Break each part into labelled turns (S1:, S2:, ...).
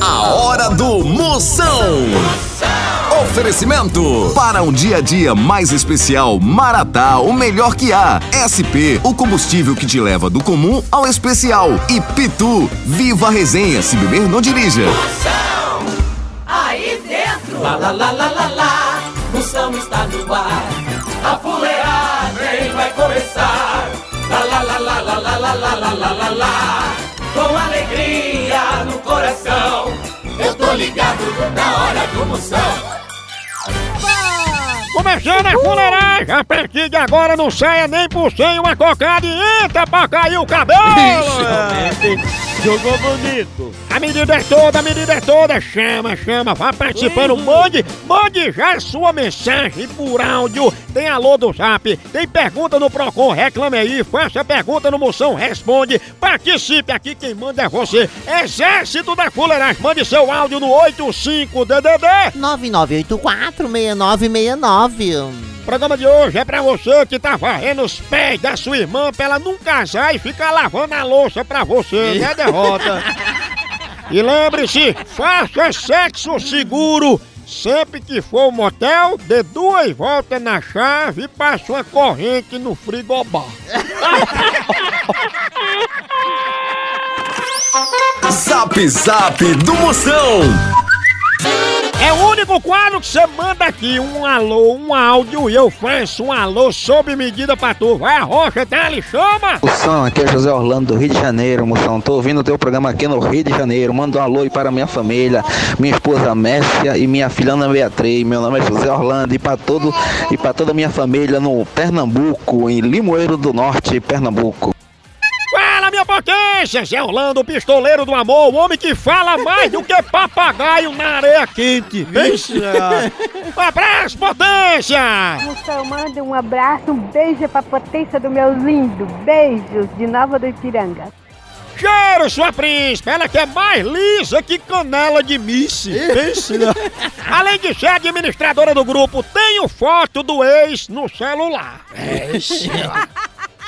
S1: A hora do Moção. Oferecimento para um dia a dia mais especial, Maratá, o melhor que há. SP, o combustível que te leva do comum ao especial. E Pitu, viva a resenha, se beber não dirija.
S2: Aí dentro, lá lá lá lá lá lá, Moção está no ar. A fuleagem vai começar. Lá lá lá lá lá lá lá lá lá lá. Coração, eu tô ligado na hora do Moção.
S3: Começando a fuleiragem, a partir de agora não saia nem por sem uma cocada e entra pra cair o cabelo!
S4: Jogou bonito.
S3: A medida é toda, a medida é toda, chama, chama, vá participando, mande, mande já sua mensagem por áudio, tem alô do zap, tem pergunta no Procon, reclame aí, faça pergunta no Moção, responde, participe aqui, quem manda é você, Exército da Fuleiragem, mande seu áudio no 85DDD.
S5: 9984-6969.
S3: O programa de hoje é pra você que tá varrendo os pés da sua irmã pra ela não casar e ficar lavando a louça pra você, né, derrota? E lembre-se, faça sexo seguro. Sempre que for ao motel, dê duas voltas na chave e passe uma corrente no frigobar.
S1: Zap Zap do Moção.
S3: É o único quadro que você manda aqui um alô, um áudio e eu faço um alô sob medida pra tu. Vai a rocha, tá? Ele chama!
S6: Moção, aqui é José Orlando do Rio de Janeiro, moção. Tô ouvindo o teu programa aqui no Rio de Janeiro. Manda um alô aí para minha família, minha esposa Mércia e minha filha Ana Beatriz. Meu nome é José Orlando e para todo e para toda a minha família no Pernambuco, em Limoeiro do Norte, Pernambuco.
S3: Potência! Zé Orlando, pistoleiro do amor, o homem que fala mais do que papagaio na areia quente.
S4: Vixe,
S3: Um abraço, potência!
S7: Moção, manda um abraço, um beijo pra potência do meu lindo. Beijos de Nova do Ipiranga.
S3: Cheiro, sua príncipe! Ela que é mais lisa que canela de mice. Pense, né? Além de ser administradora do grupo, tenho foto do ex no celular.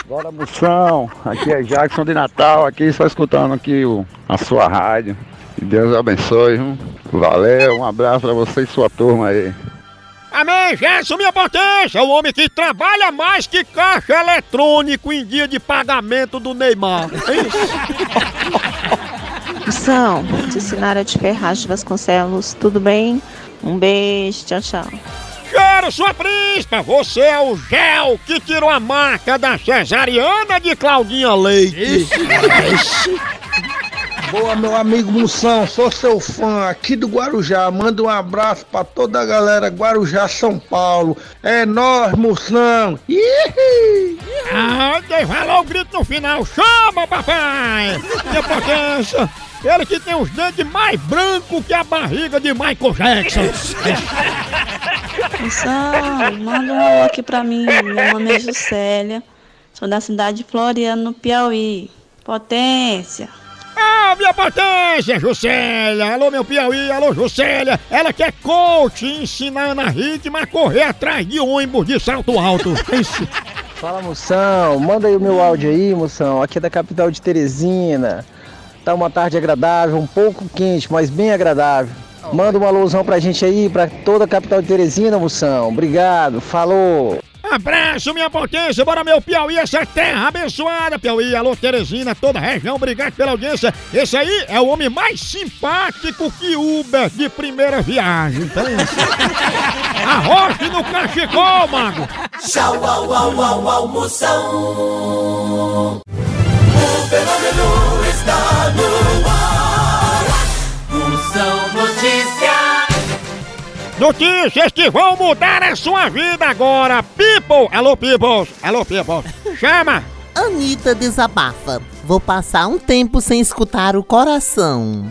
S8: Bora Moção, aqui é Jackson de Natal, aqui só escutando aqui o, a sua rádio. Que Deus abençoe, viu? Valeu, um abraço pra você e sua turma aí.
S3: Amém, Gerson, minha potência! O homem que trabalha mais que caixa eletrônico em dia de pagamento do Neymar.
S9: Moção, de Sinara de Ferraz de Vasconcelos, tudo bem? Um beijo, tchau, tchau.
S3: Cheiro, sua príncipe! Você é o gel que tirou a marca da cesariana de Claudinha Leite.
S10: Boa, meu amigo Moção, sou seu fã aqui do Guarujá. Manda um abraço pra toda a galera Guarujá, São Paulo. É nós, Moção.
S3: Ah, quem falou o grito no final, chama, papai! Minha potência! Ele que tem os dentes mais brancos que a barriga de Michael Jackson.
S9: Moção, manda um alô aqui pra mim. Meu nome é Juscelia, sou da cidade de Floriano, no Piauí. Potência.
S3: Ah, minha potência, Juscelia! Alô, meu Piauí, alô, Juscelia! Ela que é coach e ensina a Ana Ritma a correr atrás de ônibus de salto alto.
S11: Fala moção, manda aí o meu áudio aí, moção. Aqui é da capital de Teresina. Tá uma tarde agradável, um pouco quente, mas bem agradável. Manda uma alusão pra gente aí, pra toda a capital de Teresina, moção. Obrigado, falou.
S3: Abraço, minha potência, bora meu Piauí, essa terra abençoada, Piauí, alô Teresina, toda a região, obrigado pela audiência. Esse aí é o homem mais simpático que Uber de primeira viagem, pensa. Arroche no cachecol, mago.
S2: Tchau, au, au, au, au, Moção. O fenômeno está no ar. Moção Notícias.
S3: Notícias que vão mudar a sua vida agora. People, alô people, alô people, chama.
S5: Anitta desabafa. Vou passar um tempo sem escutar o coração.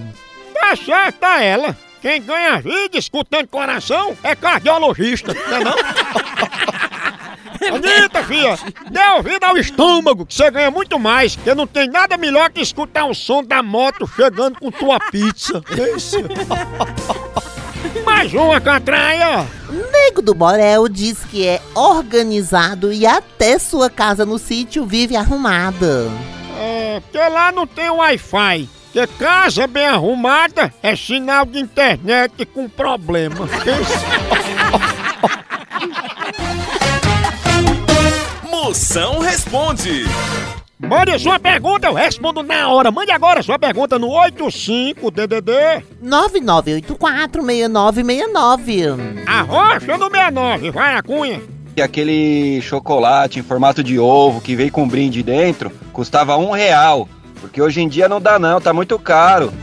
S3: Tá certa ela. Quem ganha vida escutando coração é cardiologista, não é não? Anitta, filha, dê ouvido ao estômago, que você ganha muito mais, porque não tem nada melhor que escutar o som da moto chegando com tua pizza. Isso. Mais uma catraia.
S5: Nego do Borel diz que é organizado e até sua casa no sítio vive arrumada.
S3: É, porque lá não tem Wi-Fi. Que casa bem arrumada é sinal de internet com problema.
S1: Moção responde.
S3: Mande sua pergunta, eu respondo na hora. Mande agora sua pergunta no 85DDD.
S5: 99846969.
S3: A rocha no 69, vai a cunha.
S4: E aquele chocolate em formato de ovo que veio com brinde dentro custava um real. Porque hoje em dia não dá não, tá muito caro.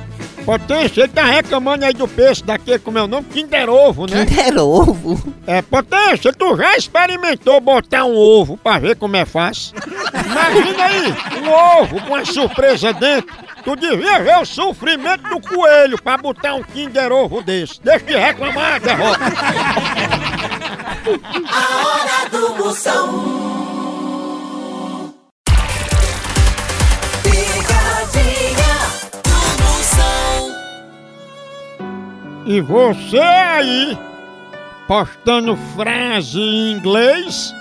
S3: Potência, ele tá reclamando aí do peixe daquele com meu nome, Kinder Ovo, né?
S5: Kinder Ovo?
S3: É, Potência, tu já experimentou botar um ovo pra ver como é fácil? Imagina aí, um ovo com uma surpresa dentro. Tu devia ver o sofrimento do coelho pra botar um Kinder Ovo desse. Deixa de reclamar, derrota.
S2: A hora do Moção.
S3: E você aí, postando frase em inglês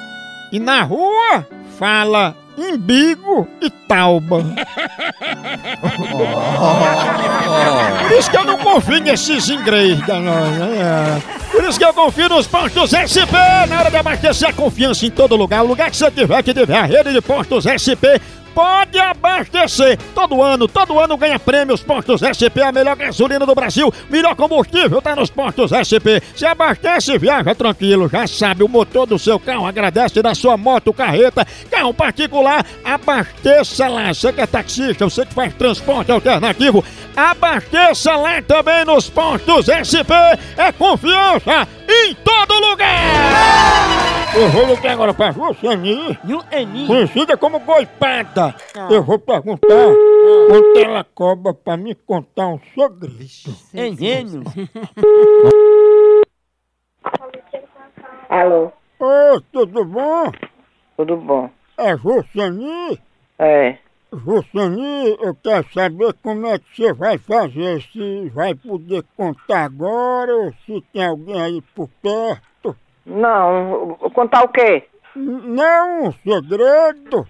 S3: e na rua fala imbigo e tauba. Por isso que eu não confio nesses inglês da nós, né? Por isso que eu confio nos postos SP. Na hora de abastecer a confiança em todo lugar. O lugar que você tiver, que tiver a rede de postos SP. Pode abastecer! Todo ano, todo ano ganha prêmios Postos SP, a melhor gasolina do Brasil, melhor combustível tá nos Postos SP. Se abastece viaja tranquilo, já sabe, o motor do seu carro agradece da sua moto, carreta, carro particular, abasteça lá. Você que é taxista, você que faz transporte alternativo, abasteça lá também nos Postos SP. É confiança em todo lugar! Eu vou ligar agora pra Jussani, conhecida como Goipada. Eu vou perguntar quanto ela cobra pra me contar um segredo.
S12: É gênio.
S13: Alô,
S3: Ô, tudo bom?
S13: tudo bom?
S3: É Jussani?
S13: É,
S3: Jussani, eu quero saber como é que você vai fazer, se vai poder contar agora ou se tem alguém aí por perto.
S13: Não, contar o quê?
S3: Não, um segredo.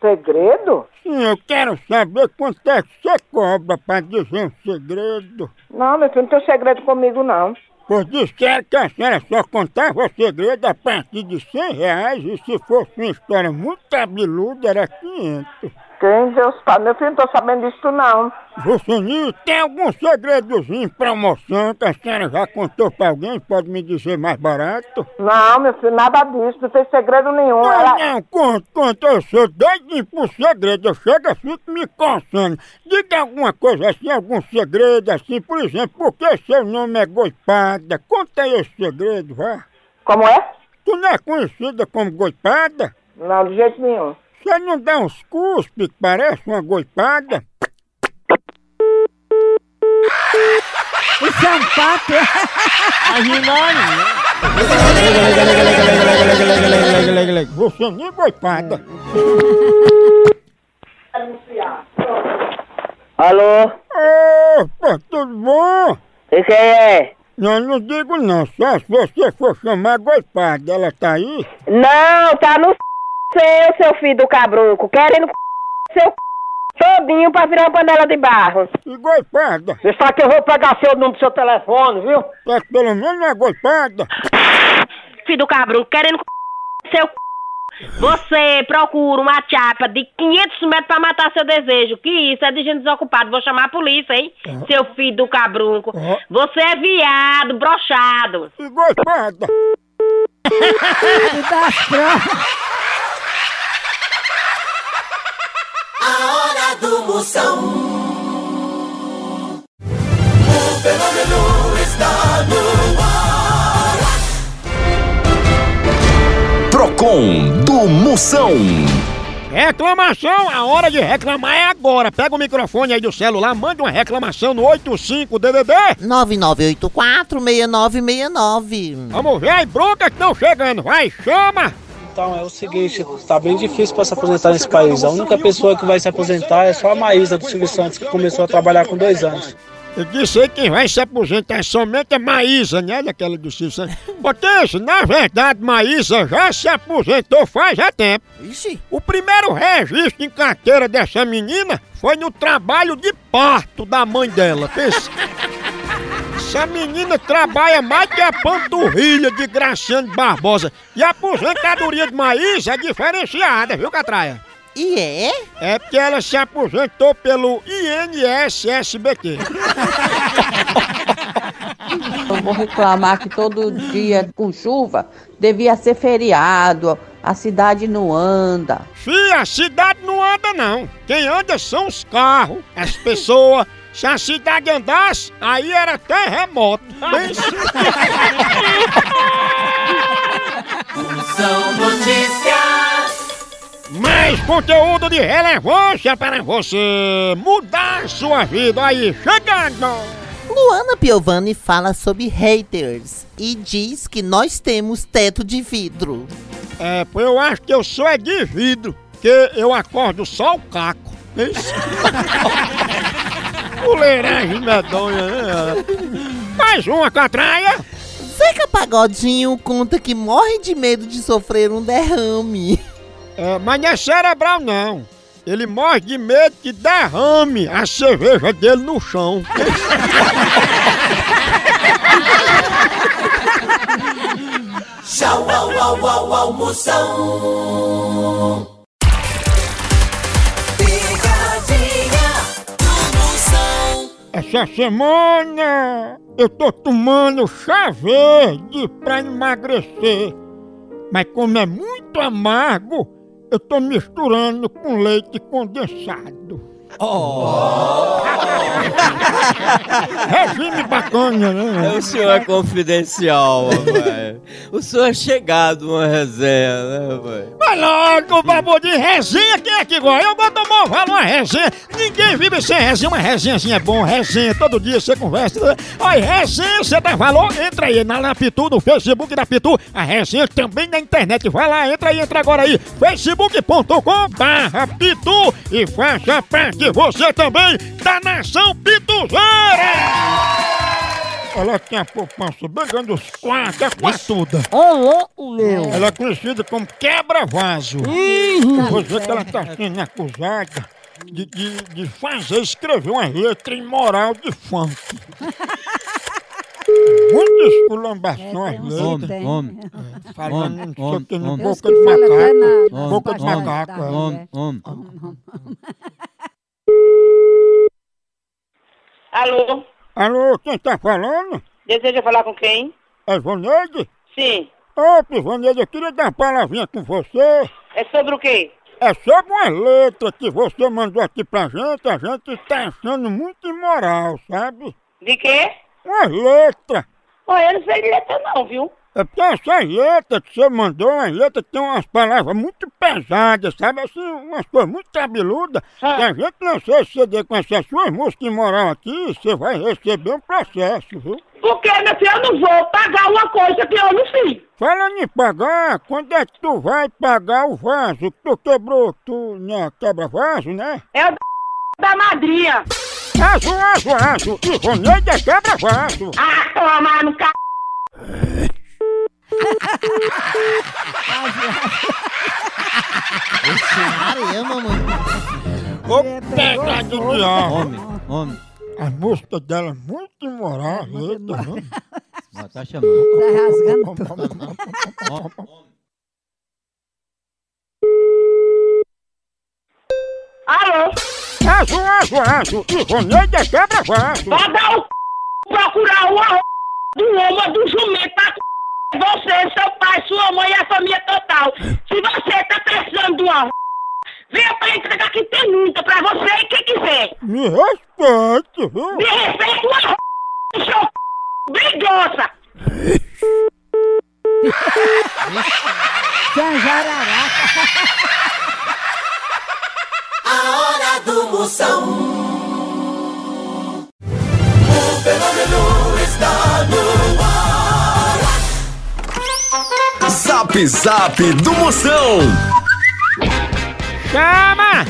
S13: Segredo?
S3: Sim, eu quero saber quanto é que você cobra pra dizer um segredo.
S13: Não, meu filho, não tem segredo comigo, não.
S3: Pois disseram que a senhora só contava segredo a partir de 100 reais e se fosse uma história muito cabeluda era 500.
S13: Quem Deus sabe? Meu filho, não tô sabendo disso, não.
S3: Jussani, tem algum segredozinho em promoção que a senhora já contou pra alguém? Pode me dizer mais barato?
S13: Não, meu filho, nada disso, não tem segredo nenhum.
S3: Não,
S13: Era...
S3: não, conta, conta, eu sou doidinho por segredo, eu chego e fico me coçando. Diga alguma coisa assim, algum segredo assim, por exemplo, por que seu nome é Goipada? Conta aí esse segredo, vá.
S13: Como é?
S3: Tu não é conhecida como Goipada?
S13: Não, de jeito nenhum.
S3: Você não dá uns cuspes que parece uma goipada?
S12: Isso é um pato.
S3: Você nem goipada.
S13: Alô?
S3: Opa, tudo bom?
S13: E quem é?
S3: Não, não digo não, só se você for chamar goipada, ela tá aí?
S13: Não, tá no seu, seu filho do cabrunco, querendo seu todinho pra virar uma panela de barro.
S3: E goipada?
S13: Você sabe que eu vou pegar seu número do seu telefone, viu?
S3: É que pelo menos não é goipada.
S14: filho do cabrão, querendo seu você procura uma chapa de 500 metros pra matar seu desejo. Que isso? É de gente desocupada. Vou chamar a polícia, hein? Seu filho do cabrunco. Você é viado, brochado.
S3: E goipada?
S2: A do Moção. O fenômeno está no ar.
S1: Procon do Moção.
S3: Reclamação, a hora de reclamar é agora. Pega o microfone aí do celular, manda uma reclamação no 85DDD.
S5: 99846969.
S3: Vamos ver aí, bronca que estão chegando. Vai, chama!
S15: Então é o seguinte, tá bem difícil para se aposentar nesse país. A única pessoa que vai se aposentar é só a Maísa do Silvio Santos, que começou a trabalhar com dois anos.
S3: Eu disse aí que quem vai se aposentar somente é Maísa, né? Daquela do Silvio Santos. Porque, na verdade, Maísa já se aposentou faz já tempo.
S5: Ixi.
S3: O primeiro registro em carteira dessa menina foi no trabalho de parto da mãe dela. Pensa. Essa menina trabalha mais que a panturrilha de Graciano Barbosa. E a aposentadoria de Maísa é diferenciada, viu, Catraia?
S5: E é?
S3: É porque ela se aposentou pelo INSSBT.
S12: Eu vou reclamar que todo dia com chuva devia ser feriado, a cidade não anda.
S3: Fih, a cidade não anda não. Quem anda são os carros, as pessoas. Se a cidade andasse, aí era terremoto.
S2: São notícias.
S3: Mais conteúdo de relevância para você mudar sua vida aí, chegando!
S5: Luana Piovani fala sobre haters e diz que nós temos teto de vidro.
S3: É, pô, eu acho que eu sou é de vidro, que eu acordo só o caco. Isso. Fuleiragem medonha, né? Mais uma catraia!
S5: Zeca Pagodinho conta que morre de medo de sofrer um derrame.
S3: É, mas não é cerebral não. Ele morre de medo que derrame a cerveja dele no chão.
S2: Tchau, au, au, au, almoção.
S3: Essa semana eu tô tomando chá verde pra emagrecer. Mas como é muito amargo, eu tô misturando com leite condensado. Regime bacana, né?
S16: O senhor é confidencial, rapaz. O senhor é chegado uma resenha, né, rapaz?
S3: Vai logo, babu de resenha, quem é que gosta? Eu gosto do maior valor, uma resenha. Ninguém vive sem resenha, uma resenhazinha é bom, resenha, todo dia você conversa. Olha, resenha, você dá valor, entra aí na, na Pitu, no Facebook da Pitu, a resenha também na internet. Vai lá, entra aí, entra agora aí, facebook.com barra Pitu e faça parte você também da Nação Pituzeira! Ela tem a poupança bem grande, os quatro, é quatuda.
S5: Ô, louco, meu!
S3: Ela é conhecida como quebra-vaso. Você que ela está sendo acusada de, de, de fazer, escrever uma letra imoral de funk. Muita esculambação as letras.
S16: Homem, homem.
S3: Falando
S16: Homem,
S3: não sei o que, no
S16: homem,
S3: boca de
S16: homem.
S3: macaco.
S16: Homem,
S3: Boca de
S16: homem,
S3: macaco. é.
S16: Homem, homem.
S13: Alô?
S3: Alô, quem tá falando?
S13: Deseja falar com quem?
S3: É Voneide?
S13: Sim.
S3: Ô, Voneide, eu queria dar uma palavrinha com você.
S13: É sobre o quê?
S3: É sobre uma letra que você mandou aqui pra gente, a gente tá achando muito imoral, sabe?
S13: De quê?
S3: Uma letra.
S13: Olha, eu não sei de letra não, viu?
S3: É porque essas letras que você mandou, as letras que tem umas palavras muito pesadas, sabe? Assim, umas coisas muito cabeludas. Se a gente lançar esse CD com essas suas músicas imoral aqui, você vai receber um processo, viu?
S13: Porque, meu filho, eu não vou pagar uma coisa que eu não fiz.
S3: Falando em pagar, quando é que tu vai pagar o vaso que tu quebrou? Tu né, quebra vaso, né?
S13: É o d... da madrinha.
S3: Vaso, vaso, vaso. Ivoneide é quebra vaso.
S13: Ah, toma no c...
S5: Maria, mamãe.
S3: Ô, pegadinha de ar.
S16: Homem, homem.
S3: A música dela é muito imoral, a letra, viu?
S16: Ó, Tá chamando.
S17: Tá rasgando tudo.
S13: Alô?
S3: Vaso, vaso, vaso. Ivoneide é quebra vaso.
S13: Vai dar o c... procurar o arro... do homem do jumento. Você, seu pai, sua mãe e a família total. Se você tá precisando de um arro... venha pra entregar que tem muita pra você e quem quiser.
S3: Me respeite, viu?
S13: Me respeita o arro... do seu grossa.
S2: A hora do Moção. O fenômeno
S1: Zap Zap do Moção.
S3: Chama!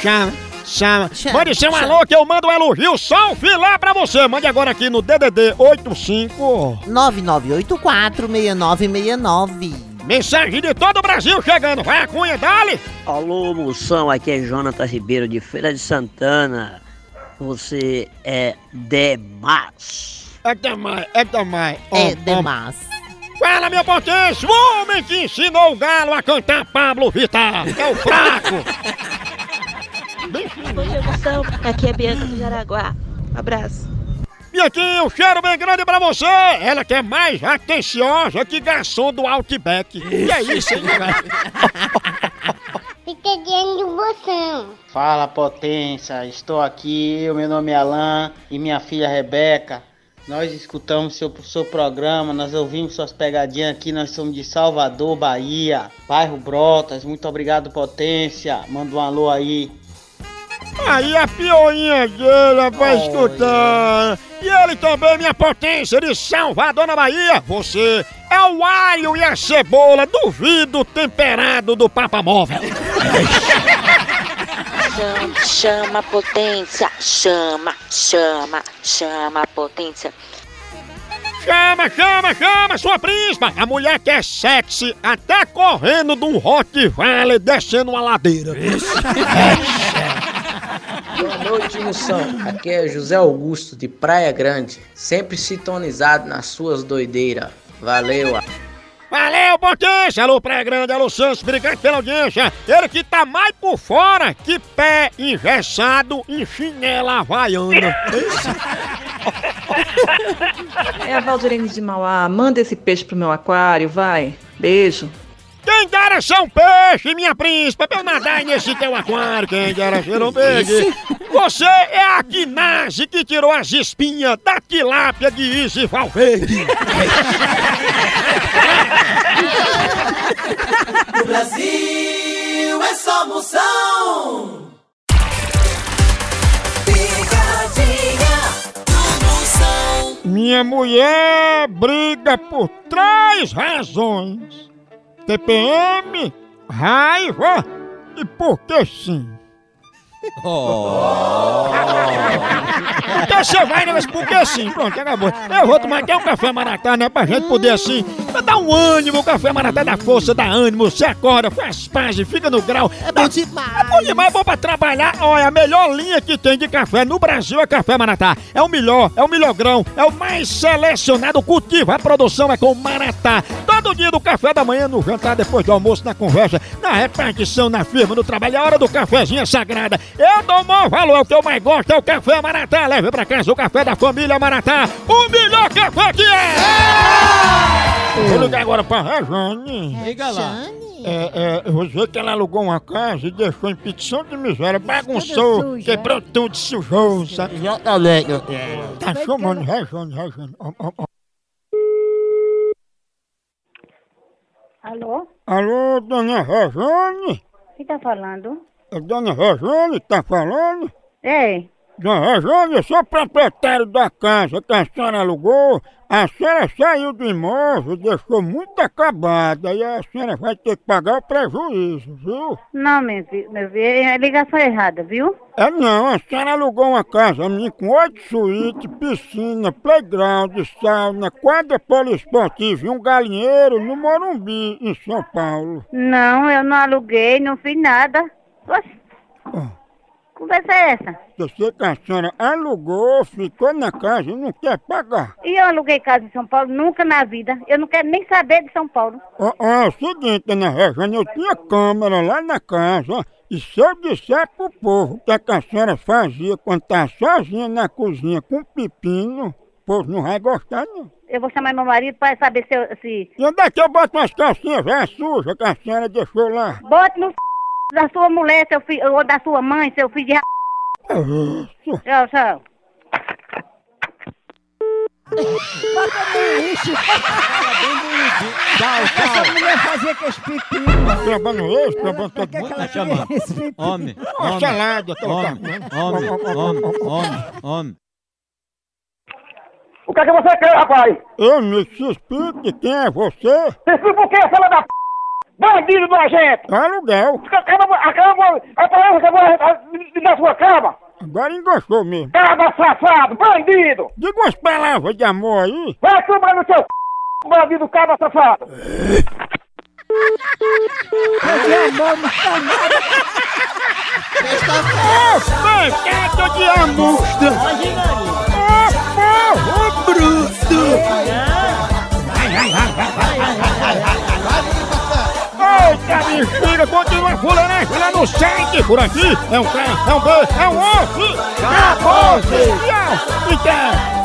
S3: Chama! Chama.
S5: Chama,
S3: Mande seu
S5: chama.
S3: alô que eu mando um elogio, só um filé pra você. Mande agora aqui no DDD 85.
S5: 9984-6969.
S3: Mensagem de todo o Brasil chegando. Vai a cunha, dale.
S18: Alô, moção, aqui é Jonatas Ribeiro de Feira de Santana. Você é demais.
S3: É demais, é demais.
S5: É demais.
S3: Fala, meu potência, o homem que ensinou o galo a cantar Pablo Vittar. É o fraco.
S19: Moção. Aqui é Bianca do Jaraguá. Um abraço.
S3: E aqui, um cheiro bem grande pra você. Ela que é mais atenciosa que garçom do Outback. Que é isso, hein?
S20: Entendendo moção.
S21: Fala potência, estou aqui, o meu nome é Alan e minha filha Rebeca. Nós escutamos seu, seu programa, nós ouvimos suas pegadinhas aqui, nós somos de Salvador, Bahia, bairro Brotas. Muito obrigado, potência. Manda um alô aí.
S3: Aí a pioinha dele vai escutar. E ele também, minha potência de Salvador na Bahia. Você é o alho e a cebola do vidro temperado do Papa Móvel.
S19: Chama, chama a potência. Chama, chama, chama a potência.
S3: Chama, chama, chama, sua príncipa! A mulher que é sexy, até correndo de um Rottweiler descendo uma ladeira.
S22: Boa noite, moção. Aqui é José Augusto de Praia Grande, sempre sintonizado nas suas doideiras. Valeu.
S3: Valeu, potência! Alô, Praia Grande, alô, Santos, obrigado pela audiência. Ele que tá mais por fora que pé engessado em chinela havaiana.
S23: É a Valdirene de Mauá. Manda esse peixe pro meu aquário, vai. Beijo.
S3: Quem dera ser um peixe, minha príncipa, pra eu nadar nesse teu aquário, quem dera ser um peixe. Você é a Guinase que tirou as espinhas da tilápia de Izzy Valverde.
S2: No Brasil é só moção. Picadinha do moção.
S3: Minha mulher briga por três razões: TPM, raiva e porque sim. Então você vai, né? Mas porque sim, pronto, acabou. Eu vou tomar até um café maratá, né? Pra gente poder assim, pra dar um ânimo, o café maratá dá força, dá ânimo, você acorda, faz paz, fica no grau. É bom demais. É bom demais, é bom pra trabalhar. Olha, a melhor linha que tem de café no Brasil é café maratá. É o melhor, é o melhor grão, é o mais selecionado cultivo. A produção é com maratá. Todo dia do café da manhã, no jantar, depois do almoço, na conversa, na repartição, na firma, no trabalho, é a hora do cafezinho é sagrada. Eu dou o maior valor, o que eu mais gosto é o café Maratá. Leve pra casa o café da família Maratá, o melhor café que é! Vou ligar agora pra Rejane.
S2: Liga lá.
S3: É, é, você que ela alugou uma casa e deixou em petição de miséria, bagunçou, quebrou tudo, sujou, sabe? Tá chamando Rejane, Rejane. Ó, ó, ó.
S24: Alô?
S3: Alô, dona Rejane?
S24: Quem tá falando?
S3: É Dona Rejane que tá falando?
S24: É.
S3: Dona Rejane, eu sou proprietário da casa que a senhora alugou. A senhora saiu do imóvel, deixou muito acabada e a senhora vai ter que pagar o prejuízo, viu?
S24: Não, meu filho, meu filho, é a ligação errada, viu?
S3: É não, a senhora alugou uma casa minha com oito suítes, piscina, playground, sauna, quadra poliesportiva e um galinheiro no Morumbi, em São Paulo.
S24: Não, eu não aluguei, não fiz nada. Oxe, conversa é essa?
S3: Você que a senhora alugou, ficou na casa e não quer pagar.
S24: E eu aluguei casa em São Paulo? Nunca na vida. Eu não quero nem saber de São Paulo.
S3: Ó, ó, é o seguinte, Dona Rejane, eu tinha câmera lá na casa e se eu disser pro povo o que, é que a senhora fazia quando tá sozinha na cozinha com pepino, o povo não vai gostar, não.
S24: Eu vou chamar meu marido para saber se, eu- se...
S3: E onde é que eu boto umas calcinhas velhas sujas que a senhora deixou lá?
S24: Bote no da sua mulher, seu filho, ou da sua mãe, seu filho de ra... Tchau, tchau.
S17: Bota no lixo.
S3: Tchau, tchau.
S17: Essa mulher fazia com os pepinos.
S3: Trabalhando esse, trabalhando todo
S17: que
S3: mundo.
S17: ela
S3: chamando.
S17: esse pepino?
S16: Homem, homem,
S3: salada, tá
S16: homem, homem, homem, homem, homem.
S3: O que é que você quer, rapaz? Eu me se explique quem é você.
S25: Se explica o quê, fala da p...
S26: Bandido nojento!
S24: Aluguel.
S26: Acaba, acaba, a palavra que eu vou na sua cama!
S24: Agora engostou mesmo.
S26: Cabra safado, bandido!
S24: Diga umas palavras de amor aí.
S26: Vai tomar no seu c... bandido cabra safado!
S24: Pancada de amostra! Ô porro bruto! Eita bexiga, continua fuleiragem lá no site por aqui! É um K, é um B, é um osso! Acabou-se! Tchau!